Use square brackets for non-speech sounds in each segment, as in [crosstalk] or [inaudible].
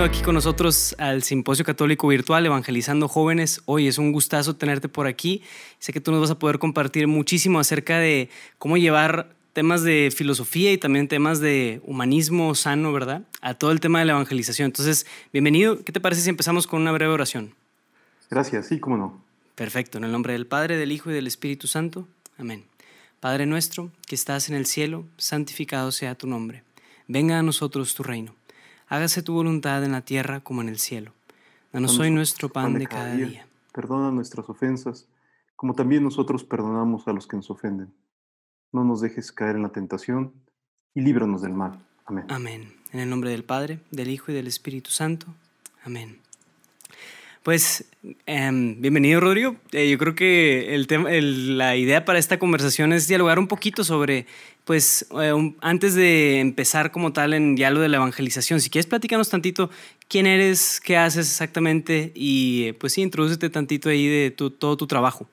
Bienvenido aquí con nosotros al Simposio Católico Virtual Evangelizando Jóvenes. Hoy es un gustazo tenerte por aquí. Sé que tú nos vas a poder compartir muchísimo acerca de cómo llevar temas de filosofía y también temas de humanismo sano, ¿verdad? A todo el tema de la evangelización. Entonces, bienvenido. ¿Qué te parece si empezamos con una breve oración? Gracias, sí, cómo no. Perfecto. En el nombre del Padre, del Hijo y del Espíritu Santo. Amén. Padre nuestro, que estás en el cielo, santificado sea tu nombre. Venga a nosotros tu reino hágase tu voluntad en la tierra como en el cielo. Danos hoy nuestro pan de cada día. Perdona nuestras ofensas, como también nosotros perdonamos a los que nos ofenden. No nos dejes caer en la tentación y líbranos del mal. Amén. Amén. En el nombre del Padre, del Hijo y del Espíritu Santo. Amén. Pues em, bienvenido Rodrigo. Eh, yo creo que el tema, la idea para esta conversación es dialogar un poquito sobre pues eh, antes de empezar como tal en ya lo de la evangelización, si quieres platicarnos tantito quién eres, qué haces exactamente y pues sí, introdúcete tantito ahí de todo tu trabajo.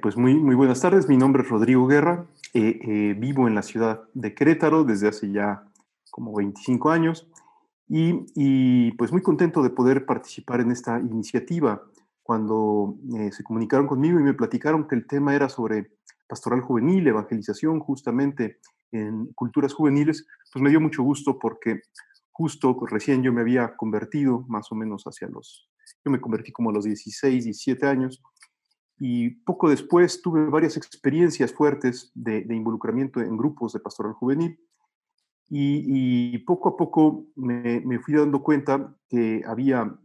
Pues muy, muy buenas tardes, mi nombre es Rodrigo Guerra, eh, vivo en la ciudad de Querétaro desde hace ya como 25 años y, pues muy contento de poder participar en esta iniciativa. Cuando se comunicaron conmigo y me platicaron que el tema era sobre pastoral juvenil, evangelización justamente en culturas juveniles, pues me dio mucho gusto porque justo recién yo me había convertido, más o menos hacia los, yo me convertí como a los 16, 17 años, y poco después tuve varias experiencias fuertes de, involucramiento en grupos de pastoral juvenil, y, poco a poco me, fui dando cuenta que había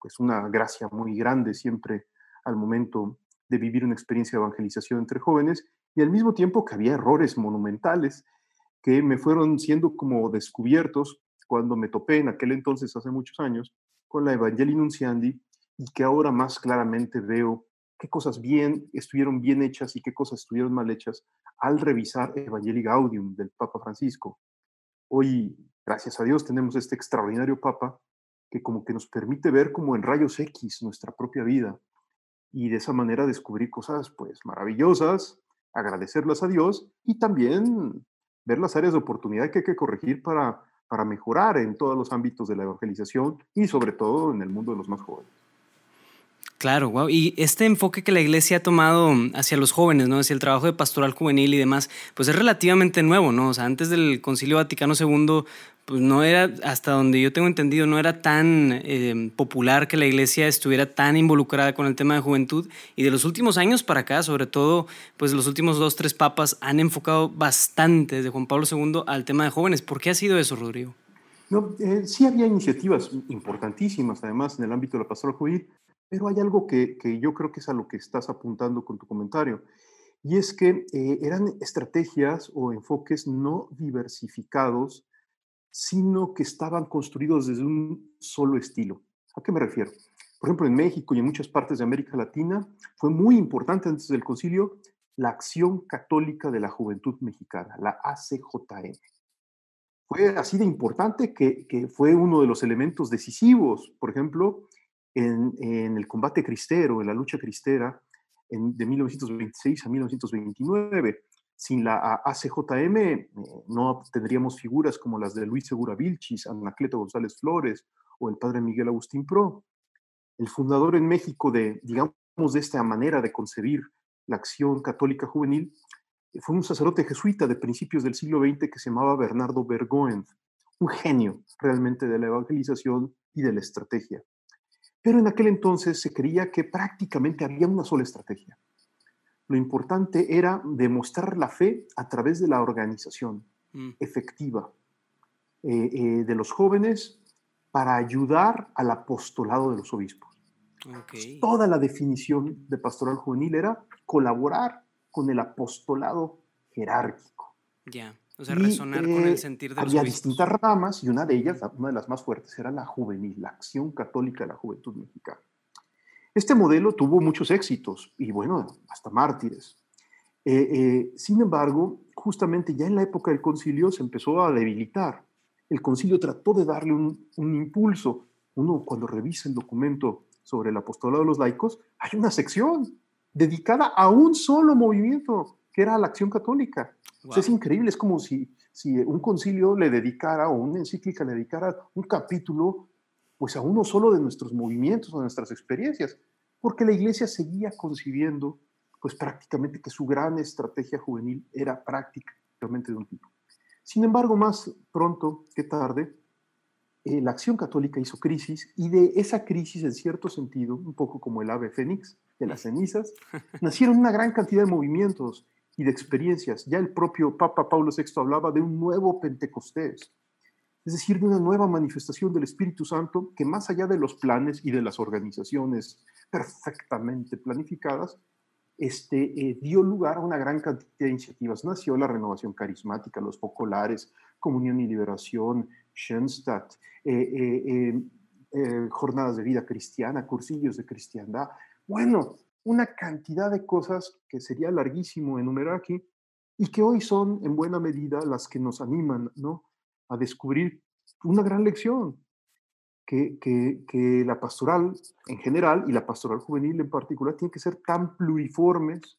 pues una gracia muy grande siempre al momento de vivir una experiencia de evangelización entre jóvenes y al mismo tiempo que había errores monumentales que me fueron siendo como descubiertos cuando me topé en aquel entonces, hace muchos años, con la Evangelii Nunciandi y que ahora más claramente veo qué cosas bien estuvieron bien hechas y qué cosas estuvieron mal hechas al revisar Evangelii Gaudium del Papa Francisco. Hoy, gracias a Dios, tenemos este extraordinario Papa que como que nos permite ver como en rayos X nuestra propia vida y de esa manera descubrir cosas pues maravillosas, agradecerlas a Dios y también ver las áreas de oportunidad que hay que corregir para, para mejorar en todos los ámbitos de la evangelización y sobre todo en el mundo de los más jóvenes. Claro, wow. Y este enfoque que la iglesia ha tomado hacia los jóvenes, ¿no? Hacia el trabajo de pastoral juvenil y demás, pues es relativamente nuevo, ¿no? O sea, antes del Concilio Vaticano II, pues no era, hasta donde yo tengo entendido, no era tan eh, popular que la iglesia estuviera tan involucrada con el tema de juventud. Y de los últimos años para acá, sobre todo, pues los últimos dos, tres papas han enfocado bastante desde Juan Pablo II al tema de jóvenes. ¿Por qué ha sido eso, Rodrigo? No, eh, sí había iniciativas importantísimas, además, en el ámbito de la pastoral juvenil, pero hay algo que, yo creo que es a lo que estás apuntando con tu comentario, y es que eh, eran estrategias o enfoques no diversificados, sino que estaban construidos desde un solo estilo. ¿A qué me refiero? Por ejemplo, en México y en muchas partes de América Latina fue muy importante antes del concilio la Acción Católica de la Juventud Mexicana, la ACJM. Fue así de importante que, que fue uno de los elementos decisivos, por ejemplo, en, el combate cristero, en la lucha cristera de 1926 a 1929. Sin la ACJM eh, no tendríamos figuras como las de Luis Segura Vilchis, Anacleto González Flores o el padre Miguel Agustín Pro. El fundador en México de, digamos, de esta manera de concebir la acción católica juvenil fue un sacerdote jesuita de principios del siglo XX que se llamaba Bernardo Bergoen, un genio realmente de la evangelización y de la estrategia. Pero en aquel entonces se creía que prácticamente había una sola estrategia. Lo importante era demostrar la fe a través de la organización mm. efectiva eh, eh, de los jóvenes para ayudar al apostolado de los obispos. Toda la definición de pastoral juvenil era colaborar con el apostolado jerárquico. Ya. O sea, resonar con el eh, sentir de Había distintas ramas y una de ellas, una de las más fuertes, era la juvenil, la acción católica de la juventud mexicana. Este modelo tuvo muchos éxitos y, bueno, hasta mártires. Eh, eh, sin embargo, justamente ya en la época del concilio se empezó a debilitar. El concilio trató de darle un, un impulso. Uno, cuando revisa el documento sobre el apostolado de los laicos, hay una sección dedicada a un solo movimiento, que era la acción católica es increíble, es como si si un concilio le dedicara o una encíclica le dedicara un capítulo pues a uno solo de nuestros movimientos, o nuestras experiencias, porque la iglesia seguía concibiendo pues prácticamente que su gran estrategia juvenil era prácticamente de un tipo. Sin embargo, más pronto que tarde, eh, la acción católica hizo crisis y de esa crisis, en cierto sentido, un poco como el ave fénix de las [laughs] cenizas, nacieron una gran cantidad de movimientos y de experiencias. Ya el propio Papa Pablo VI hablaba de un nuevo Pentecostés, es decir, de una nueva manifestación del Espíritu Santo que más allá de los planes y de las organizaciones perfectamente planificadas, este, eh, dio lugar a una gran cantidad de iniciativas. Nació la renovación carismática, los focolares, Comunión y Liberación, Schoenstatt, eh, eh, jornadas de vida cristiana, cursillos de cristiandad. Bueno, una cantidad de cosas que sería larguísimo enumerar aquí y que hoy son en buena medida las que nos animan ¿no? a descubrir una gran lección, que, que, la pastoral en general y la pastoral juvenil en particular tiene que ser tan pluriformes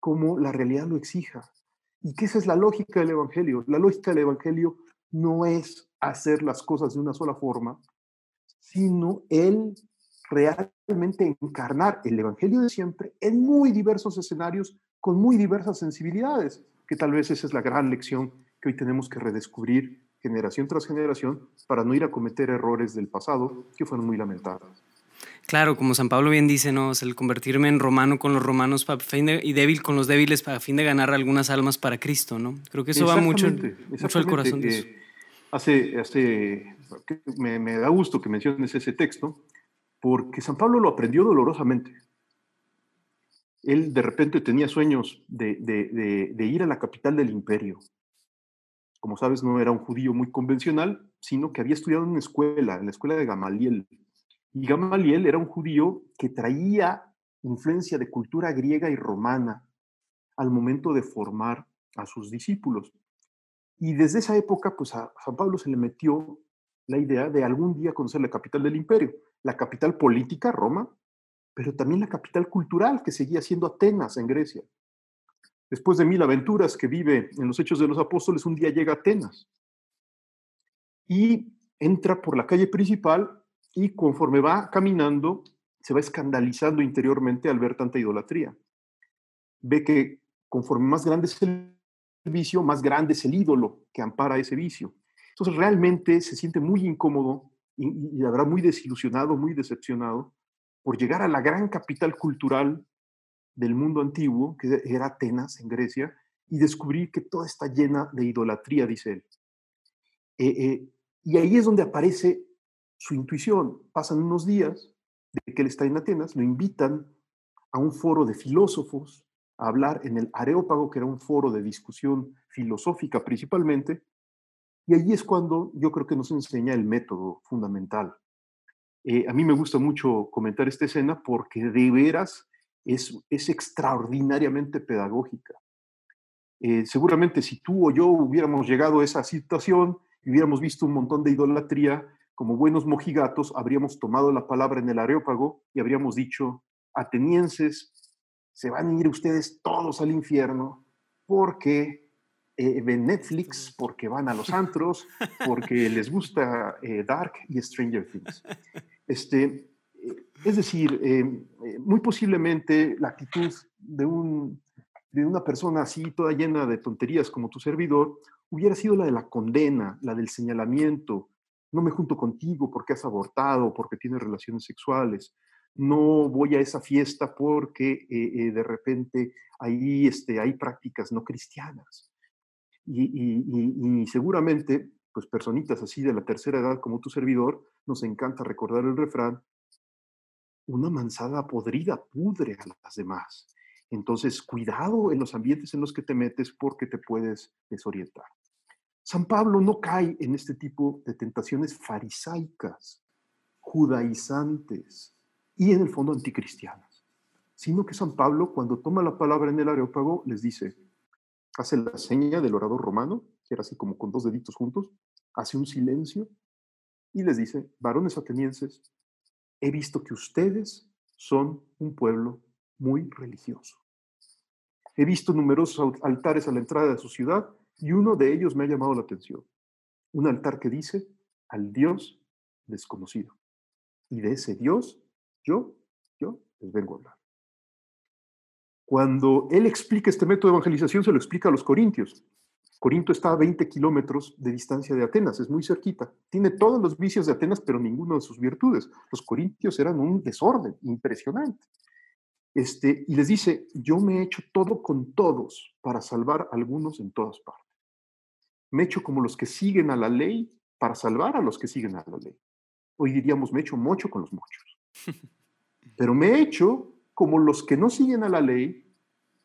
como la realidad lo exija. Y que esa es la lógica del Evangelio. La lógica del Evangelio no es hacer las cosas de una sola forma, sino el realmente encarnar el Evangelio de siempre en muy diversos escenarios, con muy diversas sensibilidades, que tal vez esa es la gran lección que hoy tenemos que redescubrir generación tras generación para no ir a cometer errores del pasado que fueron muy lamentables. Claro, como San Pablo bien dice, ¿no? el convertirme en romano con los romanos y débil con los débiles para fin de ganar algunas almas para Cristo, ¿no? Creo que eso va mucho, mucho al corazón de eso. Hace, hace, me, me, da gusto que menciones ese texto, porque San Pablo lo aprendió dolorosamente. Él de repente tenía sueños de, ir a la capital del imperio, como sabes, no era un judío muy convencional, sino que había estudiado en una escuela, en la escuela de Gamaliel. Y Gamaliel era un judío que traía influencia de cultura griega y romana al momento de formar a sus discípulos. Y desde esa época, pues a San Pablo se le metió la idea de algún día conocer la capital del imperio, la capital política, Roma, pero también la capital cultural, que seguía siendo Atenas en Grecia. Después de mil aventuras que vive en los Hechos de los Apóstoles, un día llega a Atenas y entra por la calle principal y conforme va caminando, se va escandalizando interiormente al ver tanta idolatría. Ve que conforme más grande es el vicio, más grande es el ídolo que ampara ese vicio. Entonces realmente se siente muy incómodo y, y habrá muy desilusionado, muy decepcionado por llegar a la gran capital cultural del mundo antiguo, que era Atenas en Grecia, y descubrir que toda está llena de idolatría, dice él. Eh, eh, y ahí es donde aparece su intuición. Pasan unos días de que él está en Atenas, lo invitan a un foro de filósofos a hablar en el Areópago, que era un foro de discusión filosófica principalmente, y allí es cuando yo creo que nos enseña el método fundamental. Eh, a mí me gusta mucho comentar esta escena porque de veras es, es extraordinariamente pedagógica. Eh, seguramente si tú o yo hubiéramos llegado a esa situación y hubiéramos visto un montón de idolatría, como buenos mojigatos, habríamos tomado la palabra en el areópago y habríamos dicho, atenienses, se van a ir ustedes todos al infierno porque eh, ven Netflix, porque van a los [laughs] antros, porque les gusta eh, Dark y Stranger Things. Este, es decir, em, eh, muy posiblemente la actitud de, un, de una persona así, toda llena de tonterías como tu servidor, hubiera sido la de la condena, la del señalamiento. No me junto contigo porque has abortado, porque tienes relaciones sexuales. No voy a esa fiesta porque eh, eh, de repente ahí este, hay prácticas no cristianas. Y, seguramente, pues personitas así de la tercera edad como tu servidor, nos encanta recordar el refrán una manzana podrida pudre a las demás. Entonces, cuidado en los ambientes en los que te metes porque te puedes desorientar. San Pablo no cae en este tipo de tentaciones farisaicas, judaizantes y en el fondo anticristianas, sino que San Pablo, cuando toma la palabra en el areópago, les dice, hace la seña del orador romano, que era así como con dos deditos juntos, hace un silencio y les dice, varones atenienses, he visto que ustedes son un pueblo muy religioso. He visto numerosos altares a la entrada de su ciudad Y uno de ellos me ha llamado la atención. Un altar que dice al Dios desconocido. Y de ese Dios, yo, yo les vengo a hablar. Cuando él explica este método de evangelización, se lo explica a los corintios. Corinto está a 20 kilómetros de distancia de Atenas, es muy cerquita. Tiene todos los vicios de Atenas, pero ninguno de sus virtudes. Los corintios eran un desorden impresionante. Este, y les dice, yo me he hecho todo con todos para salvar a algunos en todas partes. Me he hecho como los que siguen a la ley para salvar a los que siguen a la ley. Hoy diríamos, me he hecho mocho con los mochos. [laughs] Pero me he hecho como los que no siguen a la ley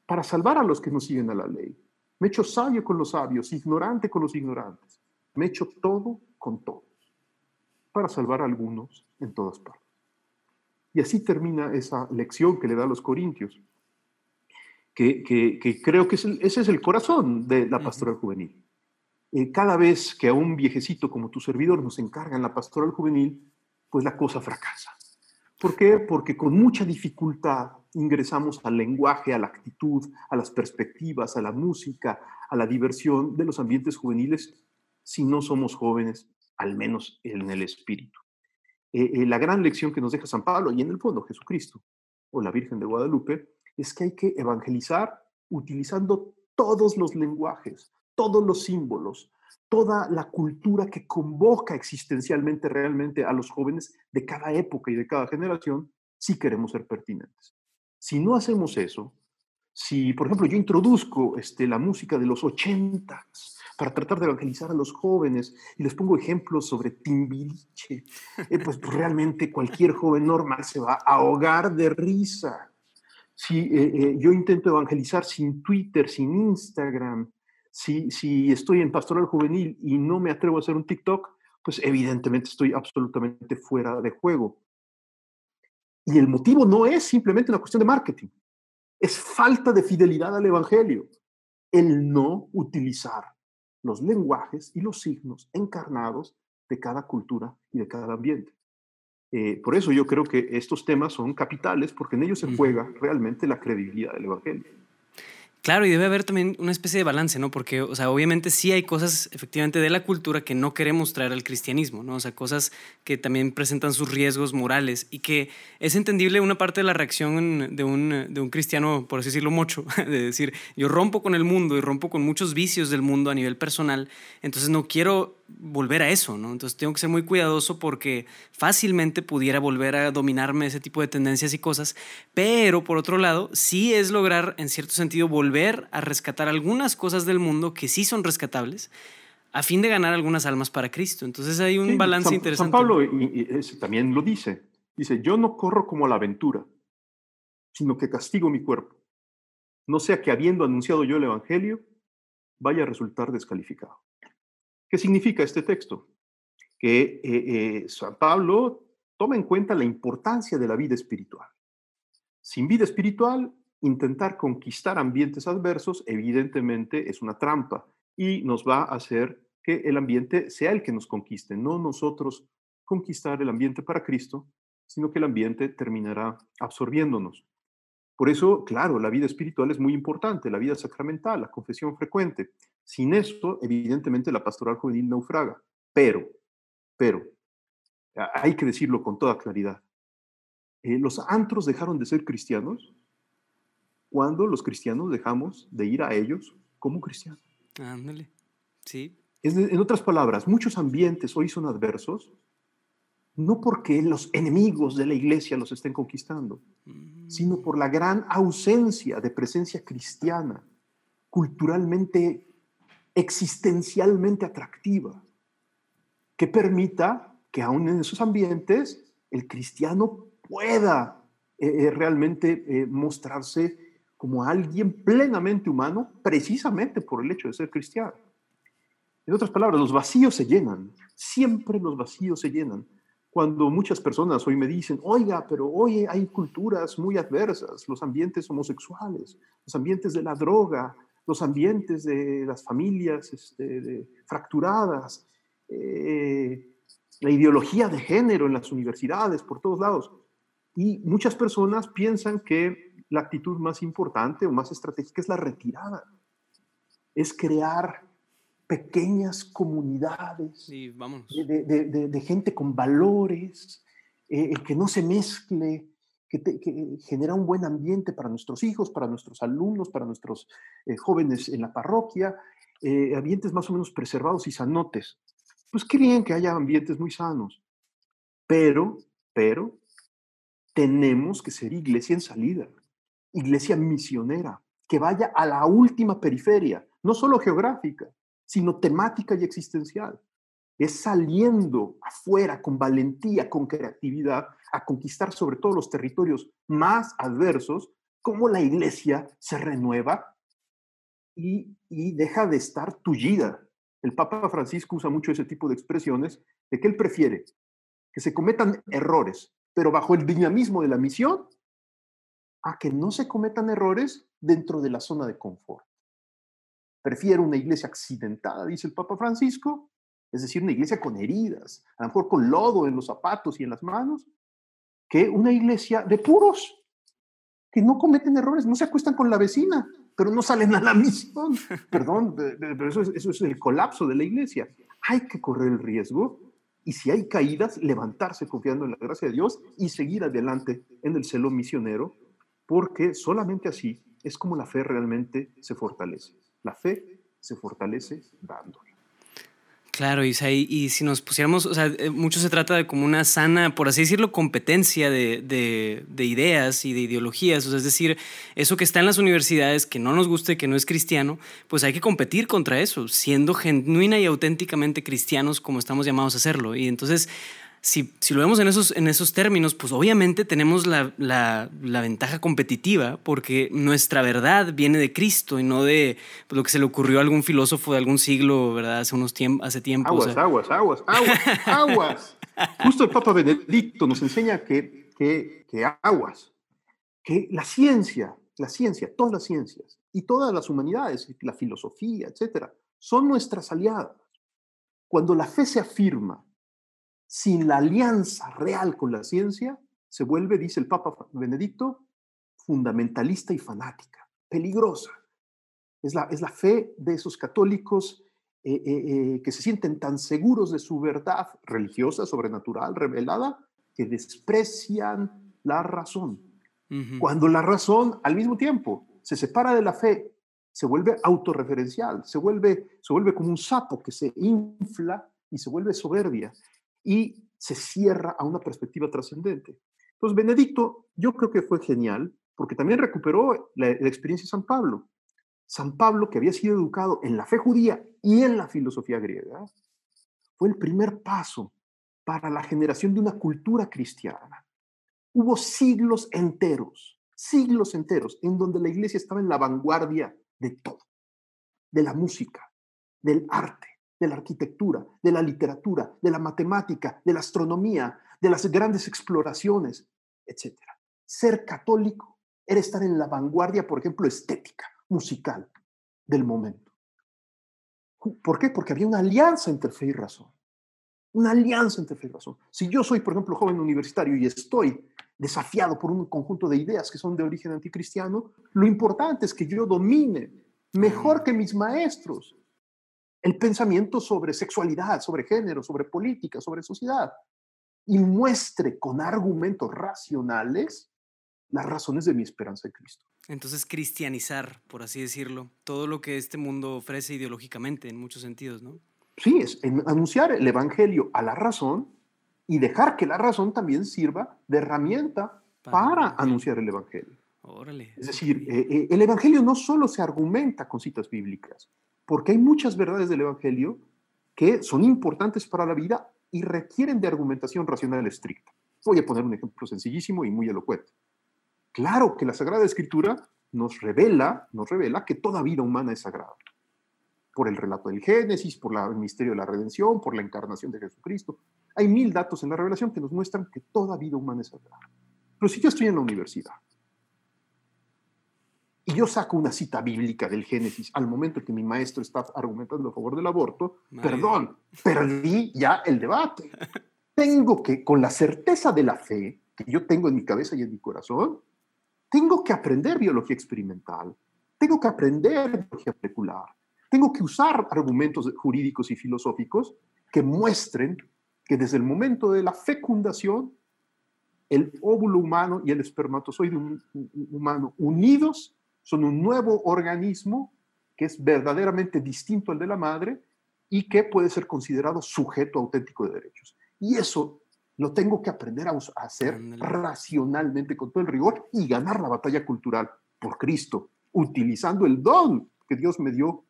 para salvar a los que no siguen a la ley. Me he hecho sabio con los sabios, ignorante con los ignorantes. Me he hecho todo con todos para salvar a algunos en todas partes. Y así termina esa lección que le da a los corintios, que, creo que ese es el corazón de la pastoral juvenil. Eh, cada vez que a un viejecito como tu servidor nos encargan la pastoral juvenil, pues la cosa fracasa. ¿Por qué? Porque con mucha dificultad ingresamos al lenguaje, a la actitud, a las perspectivas, a la música, a la diversión de los ambientes juveniles si no somos jóvenes, al menos en el espíritu. Eh, eh, la gran lección que nos deja San Pablo y en el fondo Jesucristo o la Virgen de Guadalupe es que hay que evangelizar utilizando todos los lenguajes, todos los símbolos, toda la cultura que convoca existencialmente realmente a los jóvenes de cada época y de cada generación si queremos ser pertinentes. Si no hacemos eso, si, por ejemplo, yo introduzco este, la música de los ochentas para tratar de evangelizar a los jóvenes y les pongo ejemplos sobre Timbiriche, eh, pues, realmente cualquier joven normal se va a ahogar de risa. Si eh, eh, yo intento evangelizar sin Twitter, sin Instagram, si, si estoy en pastoral juvenil y no me atrevo a hacer un TikTok, pues evidentemente estoy absolutamente fuera de juego. Y el motivo no es simplemente una cuestión de marketing, es falta de fidelidad al Evangelio, el no utilizar los lenguajes y los signos encarnados de cada cultura y de cada ambiente. Eh, por eso yo creo que estos temas son capitales porque en ellos se juega realmente la credibilidad del Evangelio. Claro, y debe haber también una especie de balance, ¿no? Porque, o sea, obviamente sí hay cosas efectivamente de la cultura que no queremos traer al cristianismo, ¿no? O sea, cosas que también presentan sus riesgos morales y que es entendible una parte de la reacción de un, de un cristiano, por así decirlo, mocho, [laughs] de decir, yo rompo con el mundo y rompo con muchos vicios del mundo a nivel personal, entonces no quiero volver a eso, ¿no? Entonces tengo que ser muy cuidadoso porque fácilmente pudiera volver a dominarme ese tipo de tendencias y cosas, pero por otro lado, sí es lograr en cierto sentido volver a rescatar algunas cosas del mundo que sí son rescatables a fin de ganar algunas almas para Cristo. Entonces hay un balance interesante. San Pablo también lo dice, dice, yo no corro como a la aventura, sino que castigo mi cuerpo, no sea que habiendo anunciado yo el Evangelio, vaya a resultar descalificado. ¿Qué significa este texto? Que eh, eh, San Pablo toma en cuenta la importancia de la vida espiritual. Sin vida espiritual, intentar conquistar ambientes adversos evidentemente es una trampa y nos va a hacer que el ambiente sea el que nos conquiste, no nosotros conquistar el ambiente para Cristo, sino que el ambiente terminará absorbiéndonos. Por eso, claro, la vida espiritual es muy importante, la vida sacramental, la confesión frecuente. Sin esto, evidentemente, la pastoral juvenil naufraga. Pero, pero, hay que decirlo con toda claridad. Eh, los antros dejaron de ser cristianos cuando los cristianos dejamos de ir a ellos como cristianos. Ándale, sí. en otras palabras, muchos ambientes hoy son adversos, no porque los enemigos de la iglesia los estén conquistando, sino por la gran ausencia de presencia cristiana, culturalmente existencialmente atractiva, que permita que aún en esos ambientes el cristiano pueda eh, eh, realmente eh, mostrarse como alguien plenamente humano, precisamente por el hecho de ser cristiano. En otras palabras, los vacíos se llenan, siempre los vacíos se llenan. Cuando muchas personas hoy me dicen, oiga, pero hoy hay culturas muy adversas, los ambientes homosexuales, los ambientes de la droga, los ambientes de las familias este, fracturadas, eh, la ideología de género en las universidades, por todos lados. Y muchas personas piensan que la actitud más importante o más estratégica es la retirada, es crear pequeñas comunidades sí, de, gente con valores, eh, que no se mezcle, que, genera un buen ambiente para nuestros hijos, para nuestros alumnos, para nuestros eh, jóvenes en la parroquia, eh, ambientes más o menos preservados y sanotes. Pues qué bien que haya ambientes muy sanos, pero, pero, tenemos que ser iglesia en salida, iglesia misionera, que vaya a la última periferia, no solo geográfica, sino temática y existencial. Es saliendo afuera con valentía, con creatividad, a conquistar sobre todo los territorios más adversos, como la iglesia se renueva y, y deja de estar tullida. El Papa Francisco usa mucho ese tipo de expresiones de que él prefiere que se cometan errores, pero bajo el dinamismo de la misión, a que no se cometan errores dentro de la zona de confort. Prefiero una iglesia accidentada, dice el Papa Francisco, es decir, una iglesia con heridas, a lo mejor con lodo en los zapatos y en las manos, que una iglesia de puros, que no cometen errores, no se acuestan con la vecina, pero no salen a la [laughs] misión. Perdón, pero eso es, eso es el colapso de la iglesia. Hay que correr el riesgo y si hay caídas, levantarse confiando en la gracia de Dios y seguir adelante en el celo misionero, porque solamente así es como la fe realmente se fortalece. La fe se fortalece dando. Claro, Isaí, y si nos pusiéramos, o sea, eh, mucho se trata de como una sana, por así decirlo, competencia de, de, ideas y de ideologías, o sea, es decir, eso que está en las universidades, que no nos guste, que no es cristiano, pues hay que competir contra eso, siendo genuina y auténticamente cristianos como estamos llamados a hacerlo. Y entonces si, lo vemos en esos, en esos términos, pues obviamente tenemos la, ventaja competitiva porque nuestra verdad viene de Cristo y no de pues, lo que se le ocurrió a algún filósofo de algún siglo, ¿verdad? Hace unos tiempos, hace tiempo. Aguas, aguas, aguas, aguas, [laughs] aguas. Justo el Papa Benedicto nos enseña que, que, que aguas, que la ciencia, la ciencia, todas las ciencias y todas las humanidades, la filosofía, etcétera, son nuestras aliadas. Cuando la fe se afirma sin la alianza real con la ciencia, se vuelve, dice el Papa Benedicto, fundamentalista y fanática, peligrosa. Es la, es la fe de esos católicos eh, eh, eh, que se sienten tan seguros de su verdad religiosa, sobrenatural, revelada, que desprecian la razón. Cuando la razón, al mismo tiempo, se separa de la fe, se vuelve autorreferencial, se vuelve, se vuelve como un sapo que se infla y se vuelve soberbia y se cierra a una perspectiva trascendente. Entonces, Benedicto, yo creo que fue genial porque también recuperó la, experiencia de San Pablo. San Pablo, que había sido educado en la fe judía y en la filosofía griega, fue el primer paso para la generación de una cultura cristiana. Hubo siglos enteros, siglos enteros, en donde la iglesia estaba en la vanguardia de todo, de la música, del arte, de la arquitectura, de la literatura, de la matemática, de la astronomía, de las grandes exploraciones, etc. Ser católico era estar en la vanguardia, por ejemplo, estética, musical del momento. ¿Por qué? Porque había una alianza entre fe y razón. Una alianza entre fe y razón. Si yo soy, por ejemplo, joven universitario y estoy desafiado por un conjunto de ideas que son de origen anticristiano, lo importante es que yo domine mejor que mis maestros el pensamiento sobre sexualidad, sobre género, sobre política, sobre sociedad, y muestre con argumentos racionales las razones de mi esperanza en Cristo. Entonces, cristianizar, por así decirlo, todo lo que este mundo ofrece ideológicamente en muchos sentidos, ¿no? Sí, es anunciar el Evangelio a la razón y dejar que la razón también sirva de herramienta para, anunciar el Evangelio. Órale. Es decir, eh, eh, el Evangelio no solo se argumenta con citas bíblicas, porque hay muchas verdades del Evangelio que son importantes para la vida y requieren de argumentación racional estricta. Voy a poner un ejemplo sencillísimo y muy elocuente. Claro que la Sagrada Escritura nos revela, nos revela que toda vida humana es sagrada. Por el relato del Génesis, por el misterio de la redención, por la encarnación de Jesucristo. Hay mil datos en la revelación que nos muestran que toda vida humana es sagrada. Pero si yo estoy en la universidad y yo saco una cita bíblica del Génesis al momento que mi maestro está argumentando a favor del aborto, perdón, perdí ya el debate. tengo que, con la certeza de la fe que yo tengo en mi cabeza y en mi corazón, tengo que aprender biología experimental, tengo que aprender biología molecular, tengo que usar argumentos jurídicos y filosóficos que muestren que desde el momento de la fecundación, el óvulo humano y el espermatozoide humano unidos son un nuevo organismo que es verdaderamente distinto al de la madre y que puede ser considerado sujeto auténtico de derechos. Y eso lo tengo que aprender a, hacer racionalmente con todo el rigor y ganar la batalla cultural por Cristo, utilizando el don que Dios me dio,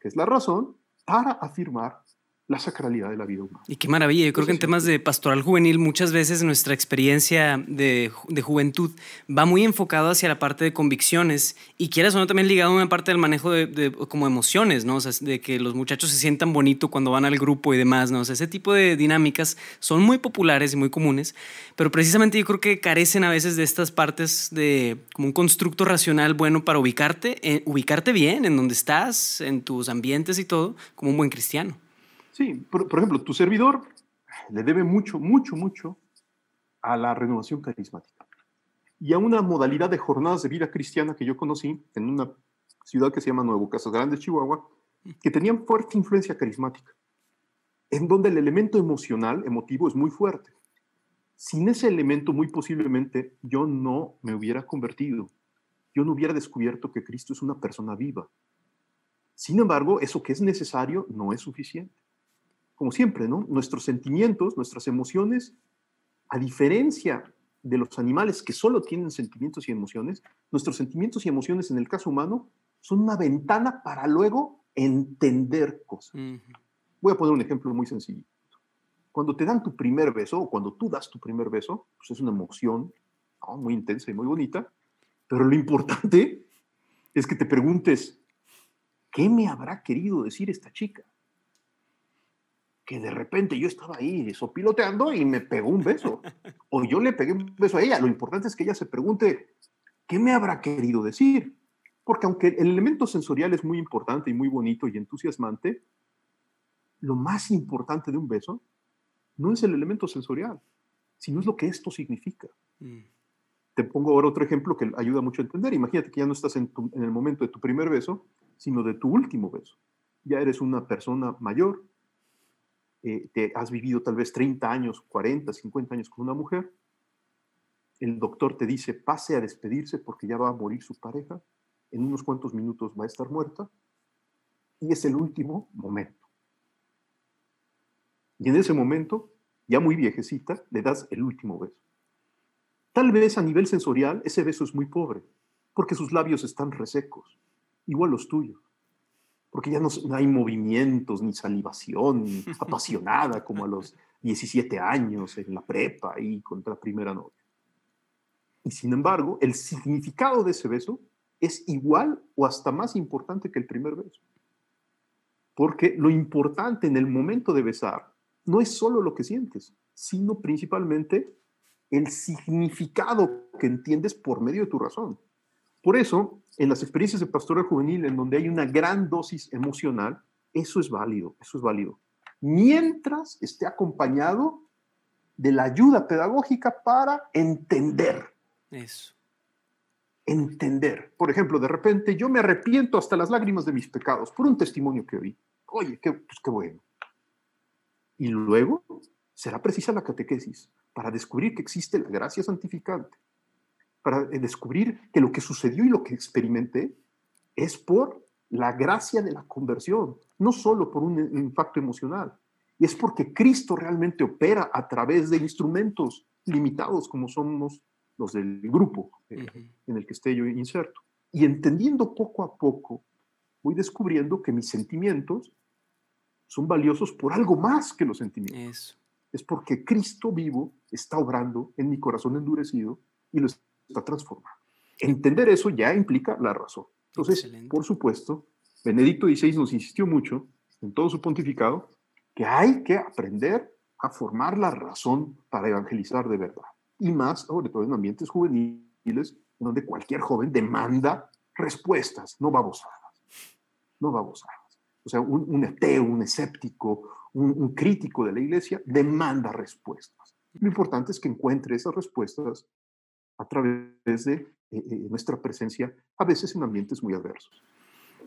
que es la razón, para afirmar la sacralidad de la vida humana. Y qué maravilla. Yo creo que en temas de pastoral juvenil, muchas veces nuestra experiencia de, juventud va muy enfocado hacia la parte de convicciones y quieras o no también ligado a una parte del manejo de, como emociones, ¿no? O sea, de que los muchachos se sientan bonito cuando van al grupo y demás, ¿no? O sea, ese tipo de dinámicas son muy populares y muy comunes, pero precisamente yo creo que carecen a veces de estas partes de como un constructo racional bueno para ubicarte, eh, ubicarte bien en donde estás, en tus ambientes y todo, como un buen cristiano. Sí, por, ejemplo, tu servidor le debe mucho, mucho, mucho a la renovación carismática y a una modalidad de jornadas de vida cristiana que yo conocí en una ciudad que se llama Nuevo Casas Grandes, Chihuahua, que tenían fuerte influencia carismática, en donde el elemento emocional, emotivo, es muy fuerte. Sin ese elemento, muy posiblemente yo no me hubiera convertido, yo no hubiera descubierto que Cristo es una persona viva. Sin embargo, eso que es necesario no es suficiente como siempre, ¿no? Nuestros sentimientos, nuestras emociones, a diferencia de los animales que solo tienen sentimientos y emociones, nuestros sentimientos y emociones en el caso humano son una ventana para luego entender cosas. Voy a poner un ejemplo muy sencillo. Cuando te dan tu primer beso o cuando tú das tu primer beso, pues es una emoción muy intensa y muy bonita, pero lo importante es que te preguntes, ¿qué me habrá querido decir esta chica? Que de repente yo estaba ahí sopiloteando y me pegó un beso. [laughs] O yo le pegué un beso a ella. Lo importante es que ella se pregunte, ¿qué me habrá querido decir? Porque aunque el elemento sensorial es muy importante y muy bonito y entusiasmante, lo más importante de un beso no es el elemento sensorial, sino es lo que esto significa. Mm. Te pongo ahora otro ejemplo que ayuda mucho a entender. Imagínate que ya no estás en, en el momento de tu primer beso, sino de tu último beso. Ya eres una persona mayor, eh, te has vivido tal vez 30 años, 40, 50 años con una mujer, el doctor te dice pase a despedirse porque ya va a morir su pareja, en unos cuantos minutos va a estar muerta, y es el último momento. Y en ese momento, ya muy viejecita, le das el último beso. Tal vez a nivel sensorial ese beso es muy pobre, porque sus labios están resecos, igual los tuyos porque ya no, hay movimientos ni salivación [laughs] apasionada como a los 17 años en la prepa y contra la primera novia. Y sin embargo, el significado de ese beso es igual o hasta más importante que el primer beso. Porque lo importante en el momento de besar no es solo lo que sientes, sino principalmente el significado que entiendes por medio de tu razón. Por eso, en las experiencias de pastoral juvenil, en donde hay una gran dosis emocional, eso es válido, eso es válido. Mientras esté acompañado de la ayuda pedagógica para entender. Eso. Entender. Por ejemplo, de repente yo me arrepiento hasta las lágrimas de mis pecados por un testimonio que oí. Oye, qué, pues qué bueno. Y luego será precisa la catequesis para descubrir que existe la gracia santificante para descubrir que lo que sucedió y lo que experimenté es por la gracia de la conversión, no solo por un impacto emocional. Y es porque Cristo realmente opera a través de instrumentos limitados como somos los del grupo eh, en el que esté yo inserto. Y entendiendo poco a poco, voy descubriendo que mis sentimientos son valiosos por algo más que los sentimientos. Es porque Cristo vivo está obrando en mi corazón endurecido y lo está transformado. Entender eso ya implica la razón. Entonces, por supuesto, Benedicto XVI nos insistió mucho en todo su pontificado que hay que aprender a formar la razón para evangelizar de verdad. Y más, sobre todo en ambientes juveniles, donde cualquier joven demanda respuestas, no babosadas. No babosadas. O sea, un, un ateo, un escéptico, un, un crítico de la iglesia demanda respuestas. Lo importante es que encuentre esas respuestas a través de eh, eh, nuestra presencia, a veces en ambientes muy adversos.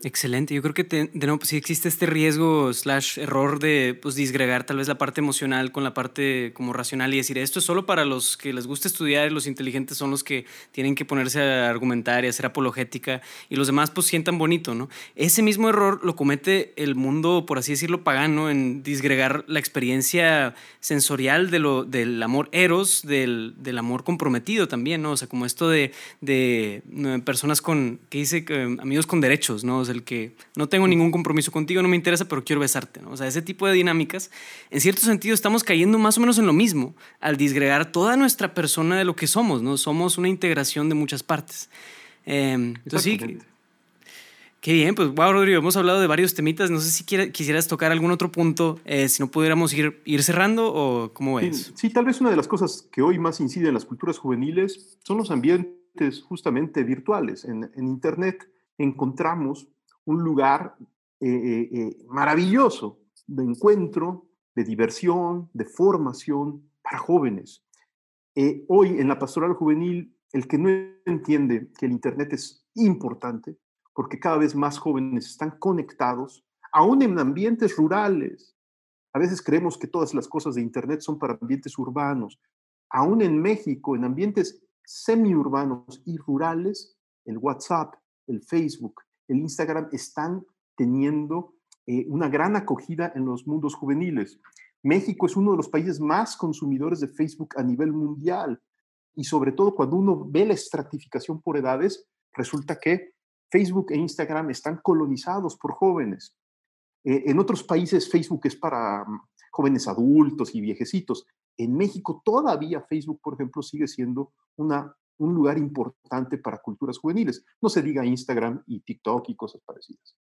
Excelente. Yo creo que de nuevo, pues, sí existe este riesgo slash error de pues, disgregar tal vez la parte emocional con la parte como racional y decir esto es solo para los que les gusta estudiar los inteligentes son los que tienen que ponerse a argumentar y hacer apologética y los demás pues sientan bonito, ¿no? Ese mismo error lo comete el mundo, por así decirlo, pagano en disgregar la experiencia sensorial de lo, del amor eros, del, del amor comprometido también, ¿no? O sea, como esto de, de, personas con, que dice, amigos con derechos, ¿no? El que no tengo ningún compromiso contigo, no me interesa, pero quiero besarte. ¿no? O sea, ese tipo de dinámicas, en cierto sentido, estamos cayendo más o menos en lo mismo al disgregar toda nuestra persona de lo que somos. ¿no? Somos una integración de muchas partes. Eh, entonces, sí. Qué bien, pues wow, Rodrigo, hemos hablado de varios temitas. No sé si quisieras tocar algún otro punto, eh, si no pudiéramos ir, ir cerrando o cómo ves. Sí, tal vez una de las cosas que hoy más incide en las culturas juveniles son los ambientes justamente virtuales. En, en Internet encontramos un lugar eh, eh, eh, maravilloso de encuentro, de diversión, de formación para jóvenes. hoy en la pastoral juvenil, el que no entiende que el Internet es importante, porque cada vez más jóvenes están conectados, aún en ambientes rurales. A veces creemos que todas las cosas de Internet son para ambientes urbanos. Aún en México, en ambientes semiurbanos y rurales, el WhatsApp, el Facebook, Instagram están teniendo eh, una gran acogida en los mundos juveniles. México es uno de los países más consumidores de Facebook a nivel mundial y sobre todo cuando uno ve la estratificación por edades, resulta que Facebook e Instagram están colonizados por jóvenes. Eh, en otros países Facebook es para mm, jóvenes adultos y viejecitos. En México todavía Facebook, por ejemplo, sigue siendo una un lugar importante para culturas juveniles. No se diga Instagram y TikTok y cosas parecidas.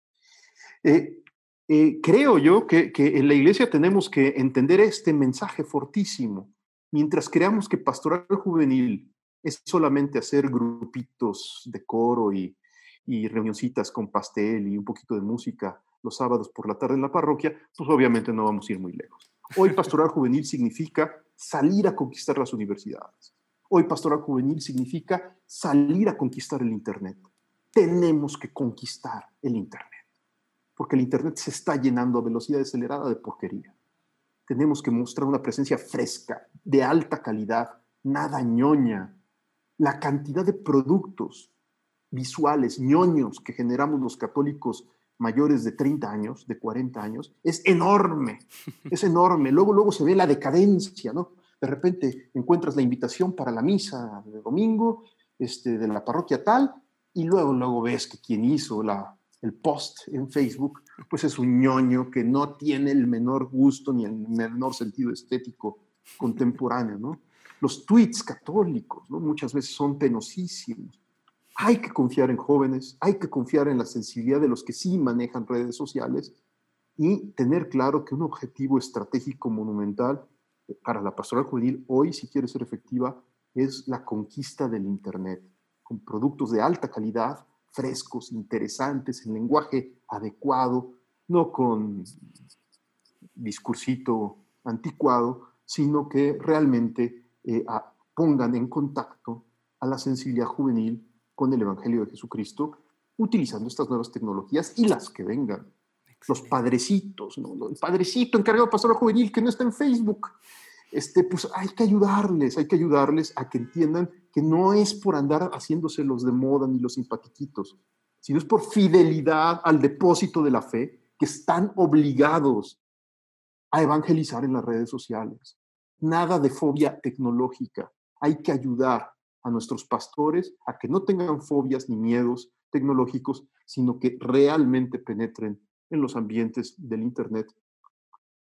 Eh, eh, creo yo que, en la iglesia tenemos que entender este mensaje fortísimo. Mientras creamos que pastoral juvenil es solamente hacer grupitos de coro y, y reunioncitas con pastel y un poquito de música los sábados por la tarde en la parroquia, pues obviamente no vamos a ir muy lejos. Hoy pastoral juvenil significa salir a conquistar las universidades, Hoy pastoral juvenil significa salir a conquistar el Internet. Tenemos que conquistar el Internet, porque el Internet se está llenando a velocidad acelerada de porquería. Tenemos que mostrar una presencia fresca, de alta calidad, nada ñoña. La cantidad de productos visuales ñoños que generamos los católicos mayores de 30 años, de 40 años, es enorme, es enorme. Luego, luego se ve la decadencia, ¿no? De repente encuentras la invitación para la misa de domingo este, de la parroquia tal, y luego, luego ves que quien hizo la, el post en Facebook, pues es un ñoño que no tiene el menor gusto ni el menor sentido estético contemporáneo, ¿no? Los tweets católicos, ¿no? Muchas veces son penosísimos. Hay que confiar en jóvenes, hay que confiar en la sensibilidad de los que sí manejan redes sociales y tener claro que un objetivo estratégico monumental para la pastoral juvenil hoy, si quiere ser efectiva, es la conquista del Internet, con productos de alta calidad, frescos, interesantes, en lenguaje adecuado, no con discursito anticuado, sino que realmente eh, pongan en contacto a la sensibilidad juvenil con el Evangelio de Jesucristo, utilizando estas nuevas tecnologías y las que vengan los padrecitos, ¿no? El padrecito encargado de pastoral juvenil que no está en Facebook. Este, pues hay que ayudarles, hay que ayudarles a que entiendan que no es por andar haciéndose los de moda ni los simpatiquitos, sino es por fidelidad al depósito de la fe que están obligados a evangelizar en las redes sociales. Nada de fobia tecnológica. Hay que ayudar a nuestros pastores a que no tengan fobias ni miedos tecnológicos, sino que realmente penetren en los ambientes del Internet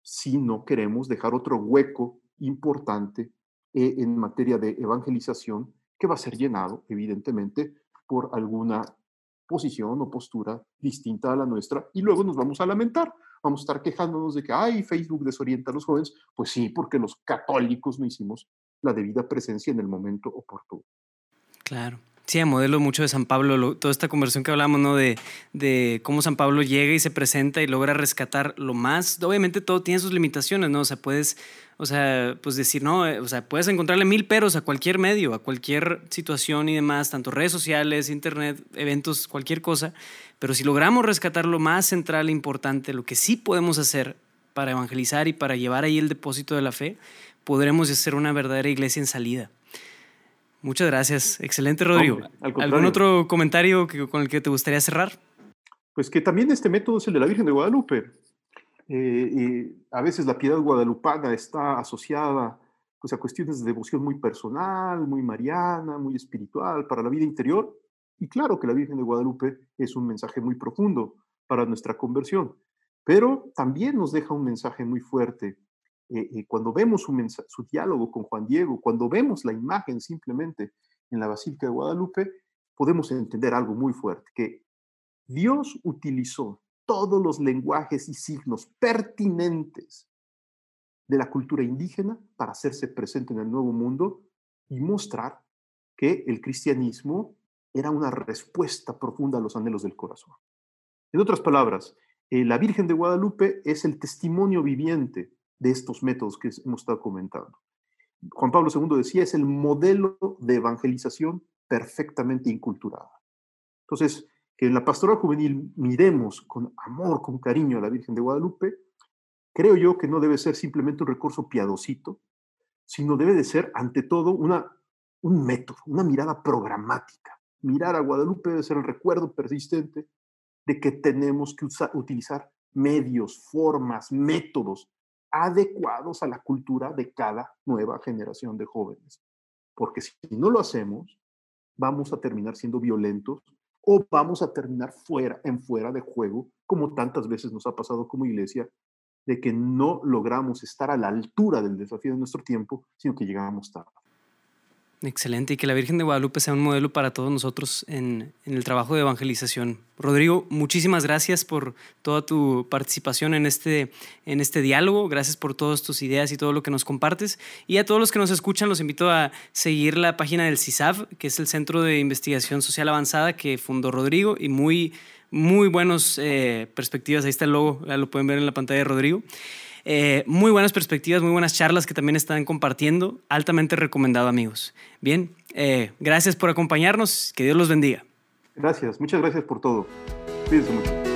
si no queremos dejar otro hueco importante eh, en materia de evangelización que va a ser llenado, evidentemente, por alguna posición o postura distinta a la nuestra y luego nos vamos a lamentar. Vamos a estar quejándonos de que, ay, Facebook desorienta a los jóvenes. Pues sí, porque los católicos no hicimos la debida presencia en el momento oportuno. Claro. Sí, modelo mucho de San Pablo, toda esta conversión que hablamos, ¿no? De, de, cómo San Pablo llega y se presenta y logra rescatar lo más. Obviamente todo tiene sus limitaciones, ¿no? O sea, puedes, o sea, pues decir, no, eh, o sea, puedes encontrarle mil peros a cualquier medio, a cualquier situación y demás, tanto redes sociales, internet, eventos, cualquier cosa. Pero si logramos rescatar lo más central e importante, lo que sí podemos hacer para evangelizar y para llevar ahí el depósito de la fe, podremos hacer una verdadera iglesia en salida. Muchas gracias. Excelente, Rodrigo. ¿Algún otro comentario con el que te gustaría cerrar? Pues que también este método es el de la Virgen de Guadalupe. Eh, a veces la piedad guadalupana está asociada pues, a cuestiones de devoción muy personal, muy mariana, muy espiritual, para la vida interior. Y claro que la Virgen de Guadalupe es un mensaje muy profundo para nuestra conversión, pero también nos deja un mensaje muy fuerte eh, eh, cuando vemos su, diálogo con Juan Diego, cuando vemos la imagen simplemente en la Basílica de Guadalupe, podemos entender algo muy fuerte, que Dios utilizó todos los lenguajes y signos pertinentes de la cultura indígena para hacerse presente en el nuevo mundo y mostrar que el cristianismo era una respuesta profunda a los anhelos del corazón. En otras palabras, eh, la Virgen de Guadalupe es el testimonio viviente de estos métodos que hemos estado comentando. Juan Pablo II decía, es el modelo de evangelización perfectamente inculturada. Entonces, que en la pastoral juvenil miremos con amor, con cariño a la Virgen de Guadalupe, creo yo que no debe ser simplemente un recurso piadosito, sino debe de ser, ante todo, una, un método, una mirada programática. Mirar a Guadalupe debe ser el recuerdo persistente de que tenemos que utilizar medios, formas, métodos adecuados a la cultura de cada nueva generación de jóvenes. Porque si no lo hacemos, vamos a terminar siendo violentos o vamos a terminar fuera, en fuera de juego, como tantas veces nos ha pasado como iglesia, de que no logramos estar a la altura del desafío de nuestro tiempo, sino que llegamos tarde. Excelente, y que la Virgen de Guadalupe sea un modelo para todos nosotros en, el trabajo de evangelización. Rodrigo, muchísimas gracias por toda tu participación en este, en este diálogo, gracias por todas tus ideas y todo lo que nos compartes. Y a todos los que nos escuchan, los invito a seguir la página del CISAV, que es el Centro de Investigación Social Avanzada que fundó Rodrigo, y muy, muy buenas eh, perspectivas. Ahí está el logo, ya lo pueden ver en la pantalla de Rodrigo. Eh, muy buenas perspectivas, muy buenas charlas que también están compartiendo. Altamente recomendado, amigos. Bien, eh, gracias por acompañarnos. Que Dios los bendiga. Gracias, muchas gracias por todo. Mucho.